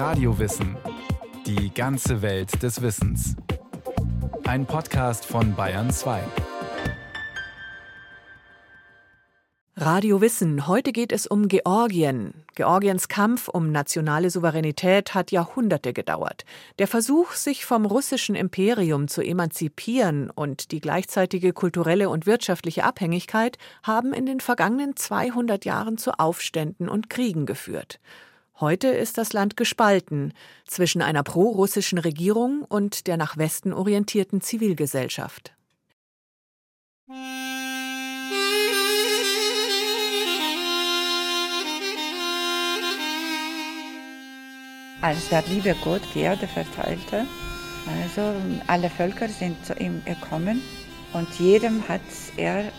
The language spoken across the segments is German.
Radiowissen. Die ganze Welt des Wissens. Ein Podcast von Bayern 2. Radio Wissen. Heute geht es um Georgien. Georgiens Kampf um nationale Souveränität hat Jahrhunderte gedauert. Der Versuch, sich vom russischen Imperium zu emanzipieren und die gleichzeitige kulturelle und wirtschaftliche Abhängigkeit haben in den vergangenen 200 Jahren zu Aufständen und Kriegen geführt. Heute ist das Land gespalten zwischen einer pro-russischen Regierung und der nach Westen orientierten Zivilgesellschaft. als der liebe Gott die Erde verteilte. Also alle Völker sind zu ihm gekommen und jedem hat er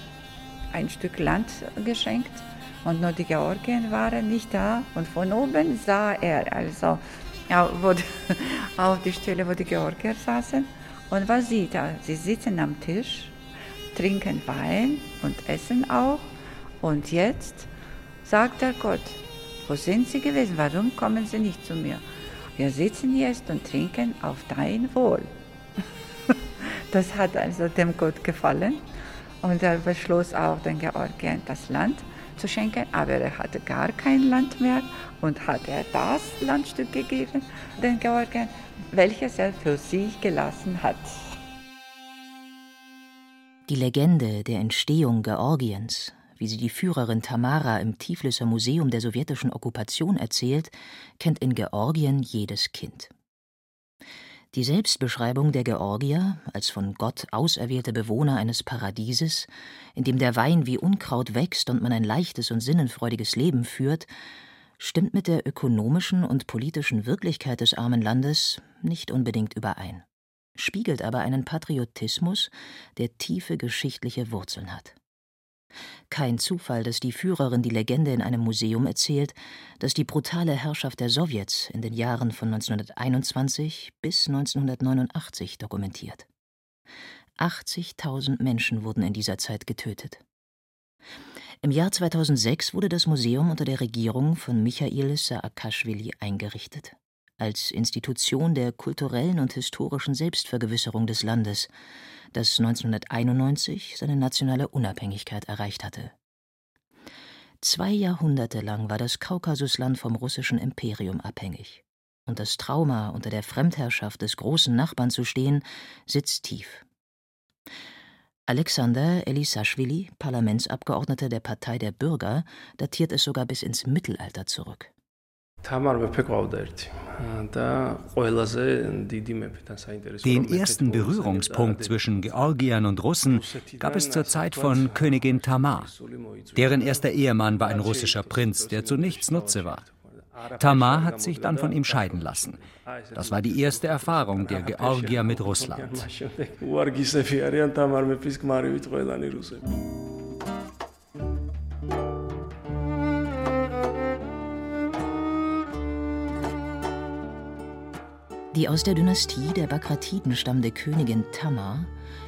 ein Stück Land geschenkt und nur die Georgien waren nicht da und von oben sah er also auf die Stelle, wo die Georgier saßen und was sieht er? Sie sitzen am Tisch, trinken Wein und essen auch und jetzt sagt der Gott, wo sind Sie gewesen? Warum kommen Sie nicht zu mir? Wir sitzen jetzt und trinken auf dein Wohl. Das hat also dem Gott gefallen und er beschloss auch den Georgien das Land zu schenken, aber er hatte gar kein Land mehr und hat er das Landstück gegeben, den Georgien, welches er für sich gelassen hat. Die Legende der Entstehung Georgiens wie sie die Führerin Tamara im Tifliser Museum der sowjetischen Okkupation erzählt, kennt in Georgien jedes Kind. Die Selbstbeschreibung der Georgier als von Gott auserwählte Bewohner eines Paradieses, in dem der Wein wie Unkraut wächst und man ein leichtes und sinnenfreudiges Leben führt, stimmt mit der ökonomischen und politischen Wirklichkeit des armen Landes nicht unbedingt überein, spiegelt aber einen Patriotismus, der tiefe geschichtliche Wurzeln hat. Kein Zufall, dass die Führerin die Legende in einem Museum erzählt, das die brutale Herrschaft der Sowjets in den Jahren von 1921 bis 1989 dokumentiert. 80.000 Menschen wurden in dieser Zeit getötet. Im Jahr 2006 wurde das Museum unter der Regierung von Michail Saakashvili eingerichtet, als Institution der kulturellen und historischen Selbstvergewisserung des Landes, das 1991 seine nationale Unabhängigkeit erreicht hatte. Zwei Jahrhunderte lang war das Kaukasusland vom russischen Imperium abhängig. Und das Trauma, unter der Fremdherrschaft des großen Nachbarn zu stehen, sitzt tief. Alexander Elisaschwili, Parlamentsabgeordneter der Partei der Bürger, datiert es sogar bis ins Mittelalter zurück. Den ersten Berührungspunkt zwischen Georgiern und Russen gab es zur Zeit von Königin Tamar. Deren erster Ehemann war ein russischer Prinz, der zu nichts Nutze war. Tamar hat sich dann von ihm scheiden lassen. Das war die erste Erfahrung der Georgier mit Russland. Die aus der Dynastie der Bakratiden stammende Königin Tamar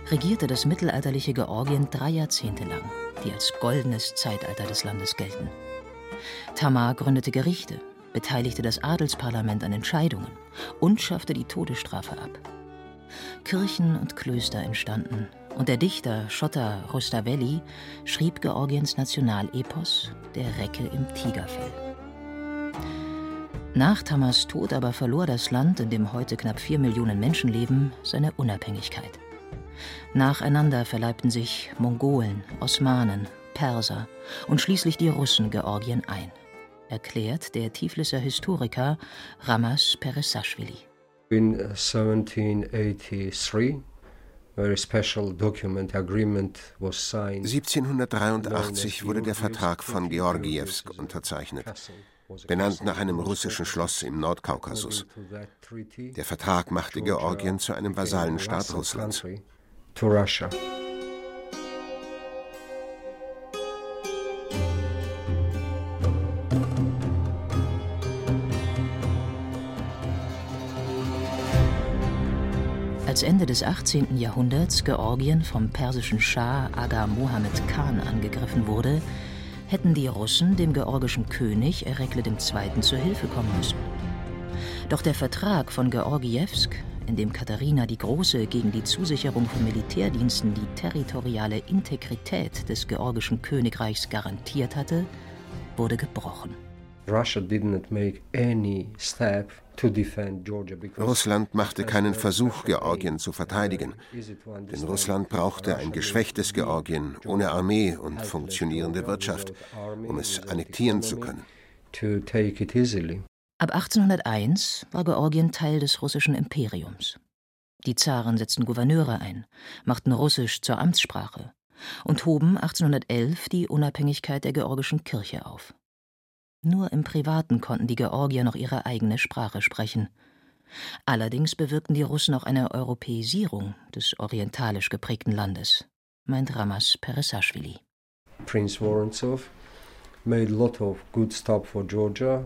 regierte das mittelalterliche Georgien drei Jahrzehnte lang, die als goldenes Zeitalter des Landes gelten. Tamar gründete Gerichte, beteiligte das Adelsparlament an Entscheidungen und schaffte die Todesstrafe ab. Kirchen und Klöster entstanden und der Dichter Schotta Rustavelli schrieb Georgiens Nationalepos Der Recke im Tigerfell. Nach Tamas Tod aber verlor das Land, in dem heute knapp vier Millionen Menschen leben, seine Unabhängigkeit. Nacheinander verleibten sich Mongolen, Osmanen, Perser und schließlich die Russen Georgien ein, erklärt der Tifliser Historiker Ramas Peresaschwili. In 1783 1783 wurde der Vertrag von Georgiewsk unterzeichnet benannt nach einem russischen Schloss im Nordkaukasus. Der Vertrag machte Georgien zu einem Vasallenstaat Russlands. Als Ende des 18. Jahrhunderts Georgien vom persischen Schah Aga Mohammed Khan angegriffen wurde, hätten die Russen dem georgischen König Erekle II. zur Hilfe kommen müssen. Doch der Vertrag von Georgiewsk, in dem Katharina die Große gegen die Zusicherung von Militärdiensten die territoriale Integrität des georgischen Königreichs garantiert hatte, wurde gebrochen. Russland machte keinen Versuch, Georgien zu verteidigen, denn Russland brauchte ein geschwächtes Georgien ohne Armee und funktionierende Wirtschaft, um es annektieren zu können. Ab 1801 war Georgien Teil des russischen Imperiums. Die Zaren setzten Gouverneure ein, machten Russisch zur Amtssprache und hoben 1811 die Unabhängigkeit der georgischen Kirche auf. Nur im Privaten konnten die Georgier noch ihre eigene Sprache sprechen. Allerdings bewirkten die Russen auch eine Europäisierung des orientalisch geprägten Landes, meint Ramas Peresaschwili. Prince Vorontsov made a lot of good stuff for Georgia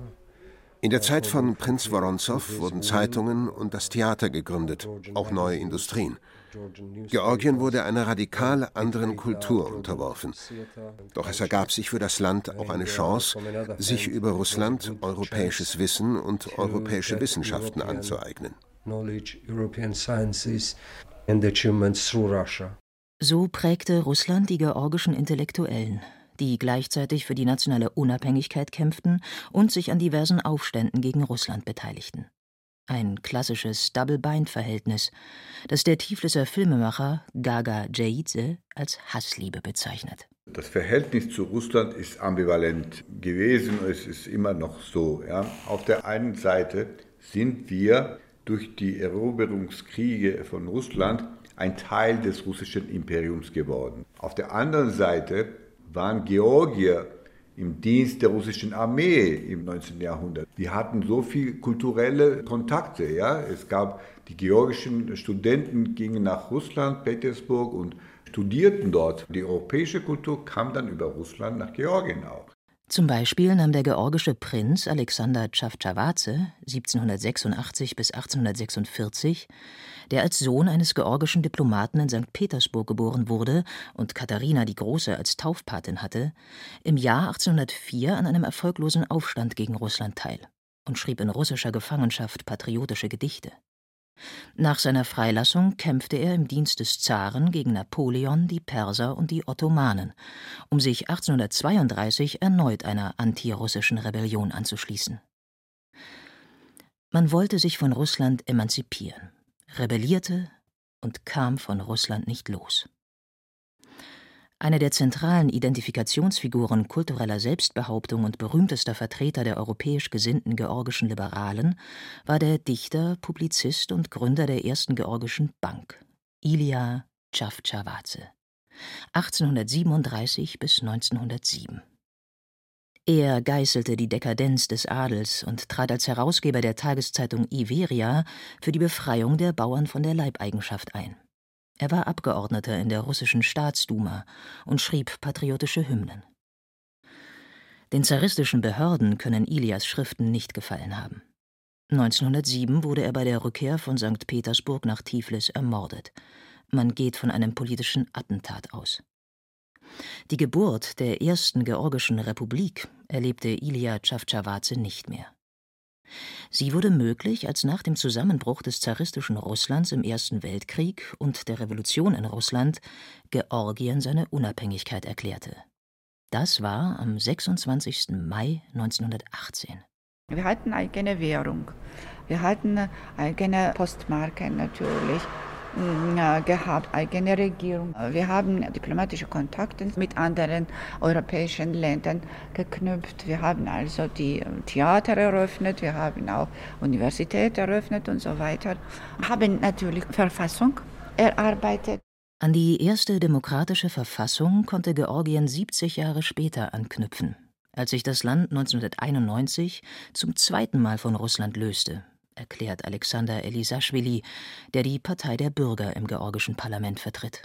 in der Zeit von Prinz Woronzow wurden Zeitungen und das Theater gegründet, auch neue Industrien. Georgien wurde einer radikal anderen Kultur unterworfen. Doch es ergab sich für das Land auch eine Chance, sich über Russland europäisches Wissen und europäische Wissenschaften anzueignen. So prägte Russland die georgischen Intellektuellen die gleichzeitig für die nationale Unabhängigkeit kämpften und sich an diversen Aufständen gegen Russland beteiligten. Ein klassisches Double-Bind-Verhältnis, das der Tifliser Filmemacher Gaga Jaidze als Hassliebe bezeichnet. Das Verhältnis zu Russland ist ambivalent gewesen und es ist immer noch so. Ja. Auf der einen Seite sind wir durch die Eroberungskriege von Russland ein Teil des russischen Imperiums geworden. Auf der anderen Seite waren Georgier im Dienst der russischen Armee im 19. Jahrhundert. Die hatten so viele kulturelle Kontakte. Ja? Es gab die georgischen Studenten gingen nach Russland, Petersburg und studierten dort. Die europäische Kultur kam dann über Russland nach Georgien auch. Zum Beispiel nahm der georgische Prinz Alexander Tschavtschawadze 1786 bis 1846, der als Sohn eines georgischen Diplomaten in St. Petersburg geboren wurde und Katharina die Große als Taufpatin hatte, im Jahr 1804 an einem erfolglosen Aufstand gegen Russland teil und schrieb in russischer Gefangenschaft patriotische Gedichte. Nach seiner Freilassung kämpfte er im Dienst des Zaren gegen Napoleon, die Perser und die Ottomanen, um sich 1832 erneut einer antirussischen Rebellion anzuschließen. Man wollte sich von Russland emanzipieren, rebellierte und kam von Russland nicht los. Eine der zentralen Identifikationsfiguren kultureller Selbstbehauptung und berühmtester Vertreter der europäisch gesinnten georgischen Liberalen war der Dichter, Publizist und Gründer der ersten georgischen Bank, Ilya Chavchavadze, 1837 bis 1907. Er geißelte die Dekadenz des Adels und trat als Herausgeber der Tageszeitung Iveria für die Befreiung der Bauern von der Leibeigenschaft ein. Er war Abgeordneter in der russischen Staatsduma und schrieb patriotische Hymnen. Den zaristischen Behörden können Ilias Schriften nicht gefallen haben. 1907 wurde er bei der Rückkehr von St. Petersburg nach Tiflis ermordet. Man geht von einem politischen Attentat aus. Die Geburt der ersten georgischen Republik erlebte Ilya Chavchavadze nicht mehr. Sie wurde möglich, als nach dem Zusammenbruch des zaristischen Russlands im Ersten Weltkrieg und der Revolution in Russland Georgien seine Unabhängigkeit erklärte. Das war am 26. Mai 1918. Wir hatten eigene Währung. Wir hatten eigene Postmarken natürlich gehabt, eigene Regierung. Wir haben diplomatische Kontakte mit anderen europäischen Ländern geknüpft. Wir haben also die Theater eröffnet, wir haben auch Universität eröffnet und so weiter. Haben natürlich Verfassung erarbeitet. An die erste demokratische Verfassung konnte Georgien 70 Jahre später anknüpfen, als sich das Land 1991 zum zweiten Mal von Russland löste erklärt Alexander Elisaschwili, der die Partei der Bürger im georgischen Parlament vertritt.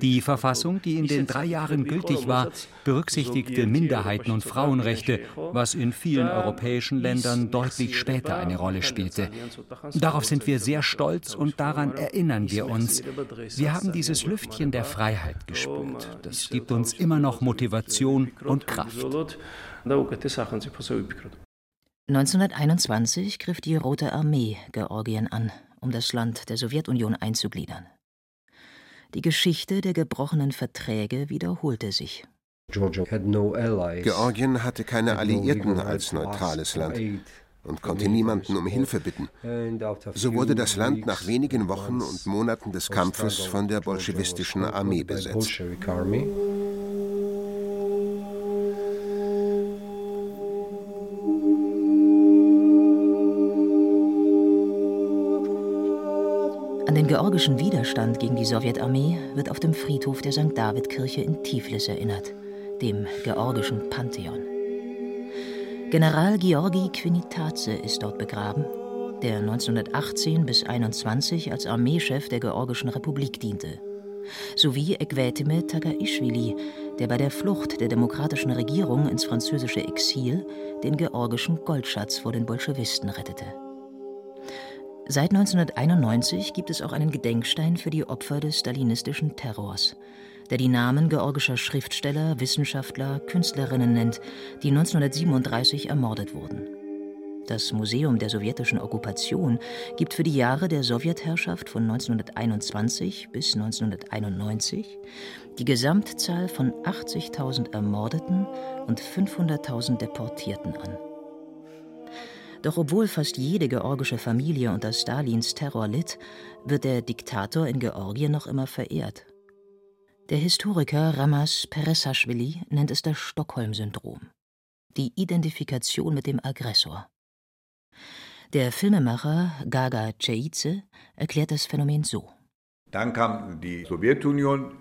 Die Verfassung, die in den drei Jahren gültig war, berücksichtigte Minderheiten und Frauenrechte, was in vielen europäischen Ländern deutlich später eine Rolle spielte. Darauf sind wir sehr stolz und daran erinnern wir uns. Wir haben dieses Lüftchen der Freiheit gespürt. Das gibt uns immer noch Motivation und Kraft. 1921 griff die Rote Armee Georgien an um das Land der Sowjetunion einzugliedern. Die Geschichte der gebrochenen Verträge wiederholte sich. Georgien hatte keine Alliierten als neutrales Land und konnte niemanden um Hilfe bitten. So wurde das Land nach wenigen Wochen und Monaten des Kampfes von der bolschewistischen Armee besetzt. Georgischen Widerstand gegen die Sowjetarmee wird auf dem Friedhof der St. David-Kirche in Tiflis erinnert, dem georgischen Pantheon. General Georgi Quinitaze ist dort begraben, der 1918 bis 1921 als Armeechef der Georgischen Republik diente, sowie Ekwetime Tagaishvili, der bei der Flucht der demokratischen Regierung ins französische Exil den georgischen Goldschatz vor den Bolschewisten rettete. Seit 1991 gibt es auch einen Gedenkstein für die Opfer des stalinistischen Terrors, der die Namen georgischer Schriftsteller, Wissenschaftler, Künstlerinnen nennt, die 1937 ermordet wurden. Das Museum der sowjetischen Okkupation gibt für die Jahre der Sowjetherrschaft von 1921 bis 1991 die Gesamtzahl von 80.000 Ermordeten und 500.000 Deportierten an. Doch obwohl fast jede georgische Familie unter Stalins Terror litt, wird der Diktator in Georgien noch immer verehrt. Der Historiker Ramas Peresaschwili nennt es das Stockholm-Syndrom, die Identifikation mit dem Aggressor. Der Filmemacher Gaga Ceice erklärt das Phänomen so. Dann kam die Sowjetunion,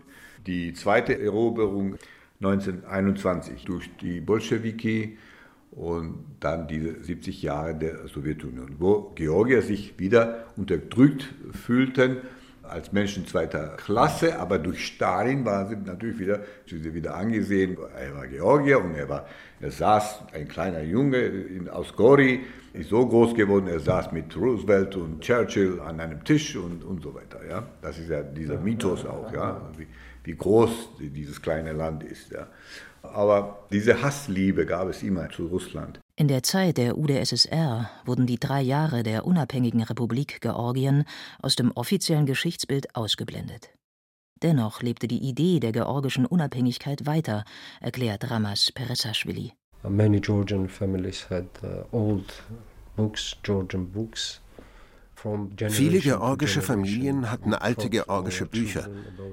die zweite Eroberung 1921 durch die Bolschewiki, und dann diese 70 Jahre der Sowjetunion, wo Georgier sich wieder unterdrückt fühlten als Menschen zweiter Klasse, aber durch Stalin waren sie natürlich wieder, sie wieder angesehen. Er war Georgier und er war, er saß, ein kleiner Junge in, aus Gori, ist so groß geworden, er saß mit Roosevelt und Churchill an einem Tisch und, und so weiter. Ja? Das ist ja dieser Mythos auch, ja? wie, wie groß dieses kleine Land ist. Ja? Aber diese Hassliebe gab es immer zu Russland. In der Zeit der UdSSR wurden die drei Jahre der unabhängigen Republik Georgien aus dem offiziellen Geschichtsbild ausgeblendet. Dennoch lebte die Idee der georgischen Unabhängigkeit weiter, erklärt Ramas Peresaschwili. Many Georgian families had uh, old books, Georgian books, Viele georgische Familien hatten alte georgische Bücher,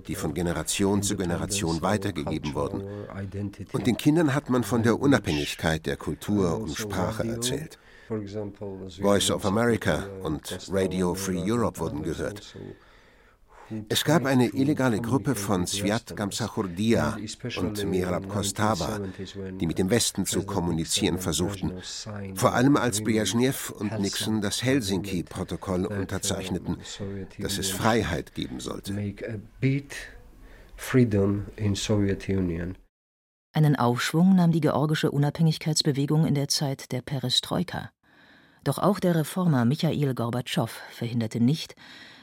die von Generation zu Generation weitergegeben wurden. Und den Kindern hat man von der Unabhängigkeit der Kultur und Sprache erzählt. Voice of America und Radio Free Europe wurden gehört. Es gab eine illegale Gruppe von Sviat Gamsachurdia und Mirab Kostava, die mit dem Westen zu kommunizieren versuchten, vor allem als Brezhnev und Nixon das Helsinki-Protokoll unterzeichneten, dass es Freiheit geben sollte. Einen Aufschwung nahm die georgische Unabhängigkeitsbewegung in der Zeit der Perestroika. Doch auch der Reformer Michail Gorbatschow verhinderte nicht,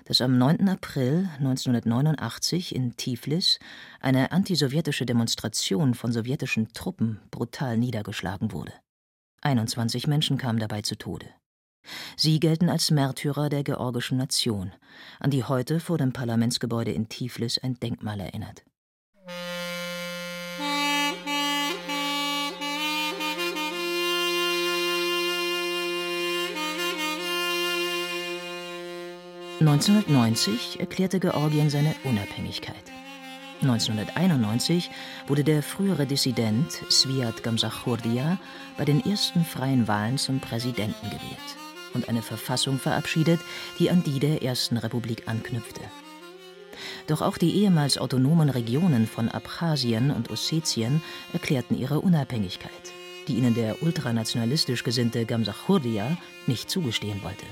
dass am 9. April 1989 in Tiflis eine antisowjetische Demonstration von sowjetischen Truppen brutal niedergeschlagen wurde. 21 Menschen kamen dabei zu Tode. Sie gelten als Märtyrer der georgischen Nation, an die heute vor dem Parlamentsgebäude in Tiflis ein Denkmal erinnert. 1990 erklärte Georgien seine Unabhängigkeit. 1991 wurde der frühere Dissident Sviat Gamsachurdia bei den ersten freien Wahlen zum Präsidenten gewählt und eine Verfassung verabschiedet, die an die der Ersten Republik anknüpfte. Doch auch die ehemals autonomen Regionen von Abchasien und Ossetien erklärten ihre Unabhängigkeit, die ihnen der ultranationalistisch gesinnte Gamsachurdia nicht zugestehen wollte.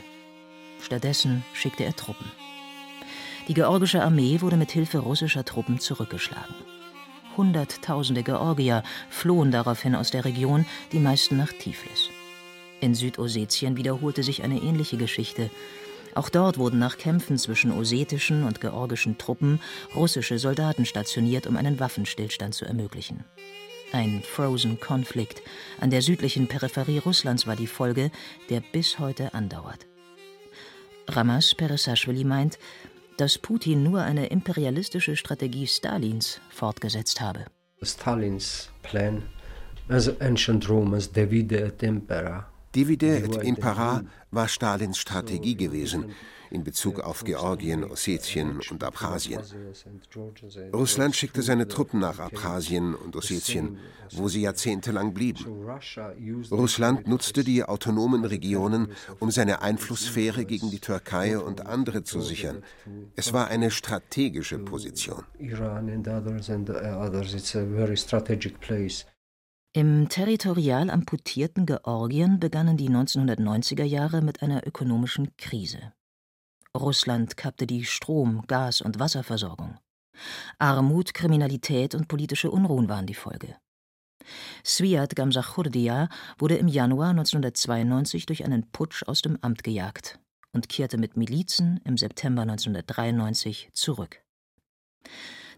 Stattdessen schickte er Truppen. Die georgische Armee wurde mit Hilfe russischer Truppen zurückgeschlagen. Hunderttausende Georgier flohen daraufhin aus der Region, die meisten nach Tiflis. In Südossetien wiederholte sich eine ähnliche Geschichte. Auch dort wurden nach Kämpfen zwischen ossetischen und georgischen Truppen russische Soldaten stationiert, um einen Waffenstillstand zu ermöglichen. Ein Frozen Konflikt an der südlichen Peripherie Russlands war die Folge, der bis heute andauert. Ramas Peresashvili meint, dass Putin nur eine imperialistische Strategie Stalins fortgesetzt habe. Stalins plan as ancient Rome as divide et impera Divide et Impera war Stalins Strategie gewesen in Bezug auf Georgien, Ossetien und Abchasien. Russland schickte seine Truppen nach Abchasien und Ossetien, wo sie jahrzehntelang blieben. Russland nutzte die autonomen Regionen, um seine Einflusssphäre gegen die Türkei und andere zu sichern. Es war eine strategische Position. Im territorial amputierten Georgien begannen die 1990er Jahre mit einer ökonomischen Krise. Russland kappte die Strom-, Gas- und Wasserversorgung. Armut, Kriminalität und politische Unruhen waren die Folge. Sviat Gamsachurdia wurde im Januar 1992 durch einen Putsch aus dem Amt gejagt und kehrte mit Milizen im September 1993 zurück.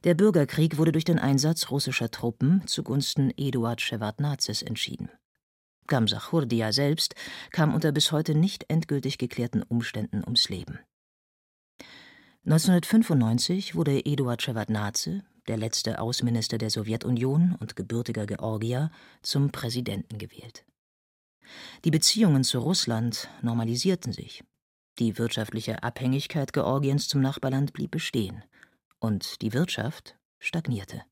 Der Bürgerkrieg wurde durch den Einsatz russischer Truppen zugunsten Eduard Shevardnadzes entschieden. Gamsachurdia selbst kam unter bis heute nicht endgültig geklärten Umständen ums Leben. 1995 wurde Eduard Shevardnadze, der letzte Außenminister der Sowjetunion und gebürtiger Georgier, zum Präsidenten gewählt. Die Beziehungen zu Russland normalisierten sich. Die wirtschaftliche Abhängigkeit Georgiens zum Nachbarland blieb bestehen und die Wirtschaft stagnierte.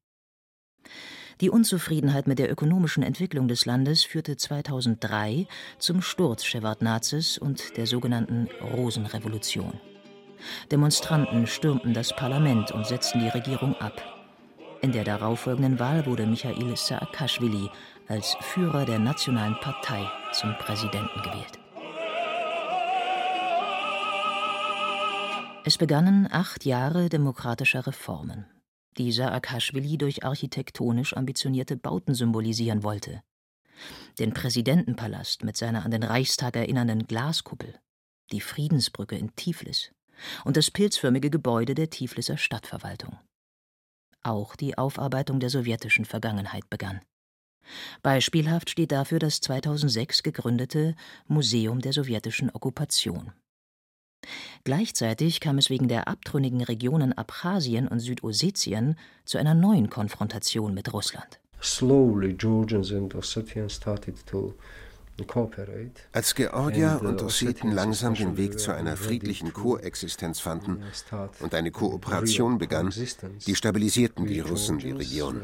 Die Unzufriedenheit mit der ökonomischen Entwicklung des Landes führte 2003 zum Sturz Shevardnadzes und der sogenannten Rosenrevolution. Demonstranten stürmten das Parlament und setzten die Regierung ab. In der darauffolgenden Wahl wurde Michail Saakashvili als Führer der Nationalen Partei zum Präsidenten gewählt. Es begannen acht Jahre demokratischer Reformen, die Saakashvili durch architektonisch ambitionierte Bauten symbolisieren wollte. Den Präsidentenpalast mit seiner an den Reichstag erinnernden Glaskuppel, die Friedensbrücke in Tiflis und das pilzförmige Gebäude der Tifliser Stadtverwaltung. Auch die Aufarbeitung der sowjetischen Vergangenheit begann. Beispielhaft steht dafür das 2006 gegründete Museum der sowjetischen Okkupation. Gleichzeitig kam es wegen der abtrünnigen Regionen Abchasien und Südossetien zu einer neuen Konfrontation mit Russland. Slowly Georgians and Ossetians started to als Georgier und Osseten langsam den Weg zu einer friedlichen Koexistenz fanden und eine Kooperation begann, destabilisierten die Russen die Region.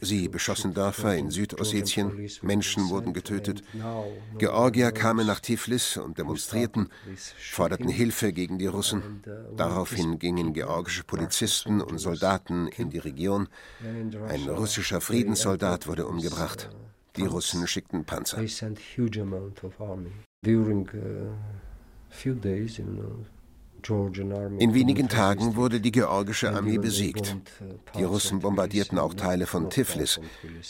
Sie beschossen Dörfer in Südossetien, Menschen wurden getötet. Georgier kamen nach Tiflis und demonstrierten, forderten Hilfe gegen die Russen. Daraufhin gingen georgische Polizisten und Soldaten in die Region. Ein russischer Friedenssoldat wurde umgebracht. Die Russen schickten Panzer. In wenigen Tagen wurde die georgische Armee besiegt. Die Russen bombardierten auch Teile von Tiflis,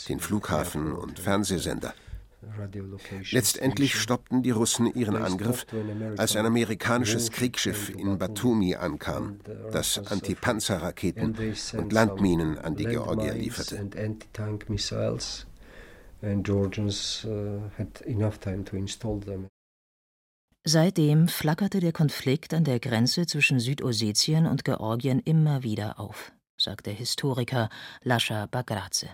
den Flughafen und Fernsehsender. Letztendlich stoppten die Russen ihren Angriff, als ein amerikanisches Kriegsschiff in Batumi ankam, das Antipanzerraketen und Landminen an die Georgier lieferte and Georgians uh, had enough time to install them. Seitdem flackerte der Konflikt an der Grenze zwischen Südossetien und Georgien immer wieder auf, sagt der Historiker Lascha Bagradze.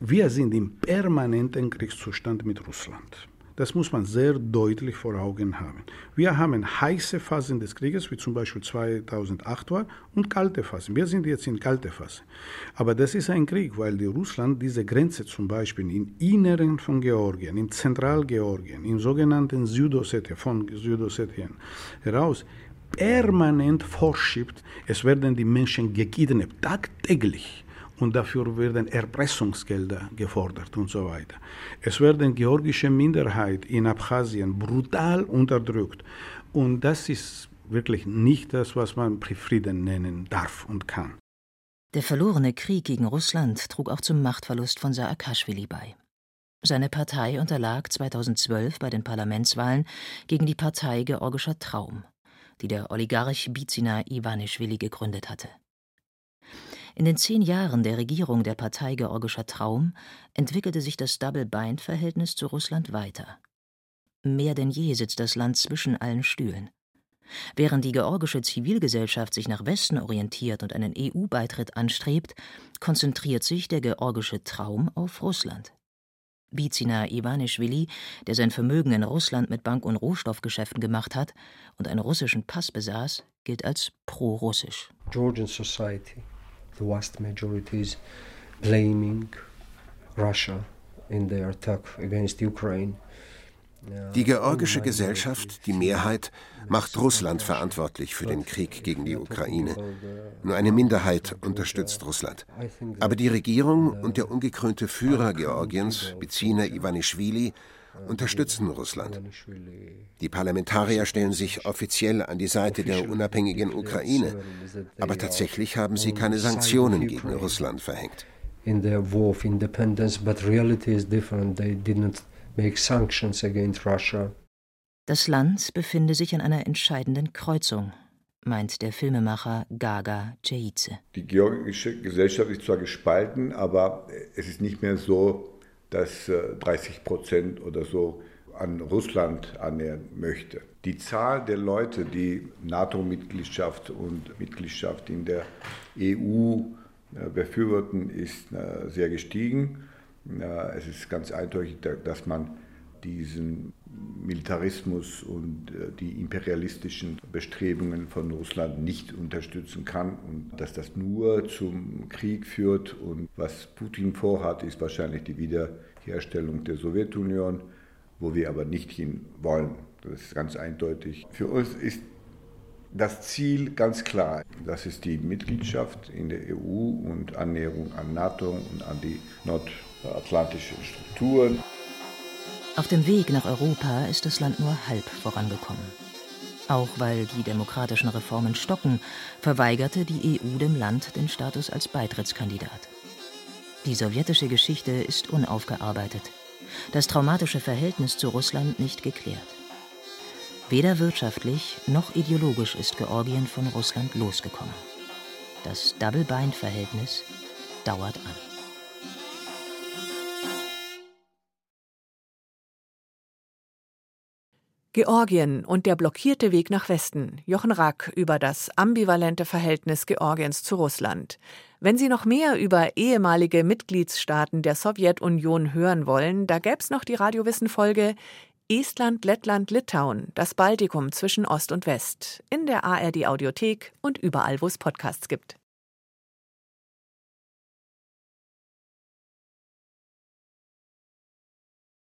Wir sind im permanenten Kriegszustand mit Russland. Das muss man sehr deutlich vor Augen haben. Wir haben heiße Phasen des Krieges, wie zum Beispiel 2008 war, und kalte Phasen. Wir sind jetzt in kalte Phase. Aber das ist ein Krieg, weil die Russland diese Grenze zum Beispiel im Inneren von Georgien, in Zentralgeorgien, im sogenannten Südossetien, von Südossetien heraus, permanent vorschiebt. Es werden die Menschen gekidnappt, tagtäglich. Und dafür werden Erpressungsgelder gefordert und so weiter. Es werden georgische Minderheit in Abchasien brutal unterdrückt und das ist wirklich nicht das, was man Frieden nennen darf und kann. Der verlorene Krieg gegen Russland trug auch zum Machtverlust von Saakashvili bei. Seine Partei unterlag 2012 bei den Parlamentswahlen gegen die Partei Georgischer Traum, die der Oligarch Bizina Ivanischvili gegründet hatte. In den zehn Jahren der Regierung der Partei Georgischer Traum entwickelte sich das Double-Bind-Verhältnis zu Russland weiter. Mehr denn je sitzt das Land zwischen allen Stühlen. Während die georgische Zivilgesellschaft sich nach Westen orientiert und einen EU-Beitritt anstrebt, konzentriert sich der georgische Traum auf Russland. Bizina Ivanischvili, der sein Vermögen in Russland mit Bank- und Rohstoffgeschäften gemacht hat und einen russischen Pass besaß, gilt als pro-russisch. Georgian society, the vast majority is blaming Russia in their attack against Ukraine. Die georgische Gesellschaft, die Mehrheit, macht Russland verantwortlich für den Krieg gegen die Ukraine. Nur eine Minderheit unterstützt Russland. Aber die Regierung und der ungekrönte Führer Georgiens, Bizina Ivanischvili, unterstützen Russland. Die Parlamentarier stellen sich offiziell an die Seite der unabhängigen Ukraine, aber tatsächlich haben sie keine Sanktionen gegen Russland verhängt. In their war of independence, but reality is different. They didn't make sanctions against Russia. Das Land befinde sich an einer entscheidenden Kreuzung, meint der Filmemacher Gaga Ceice. Die georgische Gesellschaft ist zwar gespalten, aber es ist nicht mehr so, dass 30 äh, Prozent oder so an Russland annähern möchte. Die Zahl der Leute, die NATO-Mitgliedschaft und Mitgliedschaft in der EU äh, befürworten, ist äh, sehr gestiegen. Es ist ganz eindeutig, dass man diesen Militarismus und äh, die imperialistischen Bestrebungen von Russland nicht unterstützen kann und dass das nur zum Krieg führt. Und was Putin vorhat, ist wahrscheinlich die Wiederherstellung der Sowjetunion, wo wir aber nicht hin wollen. Das ist ganz eindeutig. Für uns ist das Ziel ganz klar. Das ist die Mitgliedschaft in der EU und Annäherung an NATO und an die nordatlantischen Strukturen. Auf dem Weg nach Europa ist das Land nur halb vorangekommen. Auch weil die demokratischen Reformen stocken, verweigerte die EU dem Land den Status als Beitrittskandidat. Die sowjetische Geschichte ist unaufgearbeitet, das traumatische Verhältnis zu Russland nicht geklärt. Weder wirtschaftlich noch ideologisch ist Georgien von Russland losgekommen. Das Double-Bind-Verhältnis dauert an. Georgien und der blockierte Weg nach Westen. Jochen Rack über das ambivalente Verhältnis Georgiens zu Russland. Wenn Sie noch mehr über ehemalige Mitgliedsstaaten der Sowjetunion hören wollen, da gäbe es noch die Radiowissen-Folge Estland, Lettland, Litauen, das Baltikum zwischen Ost und West in der ARD Audiothek und überall, wo es Podcasts gibt.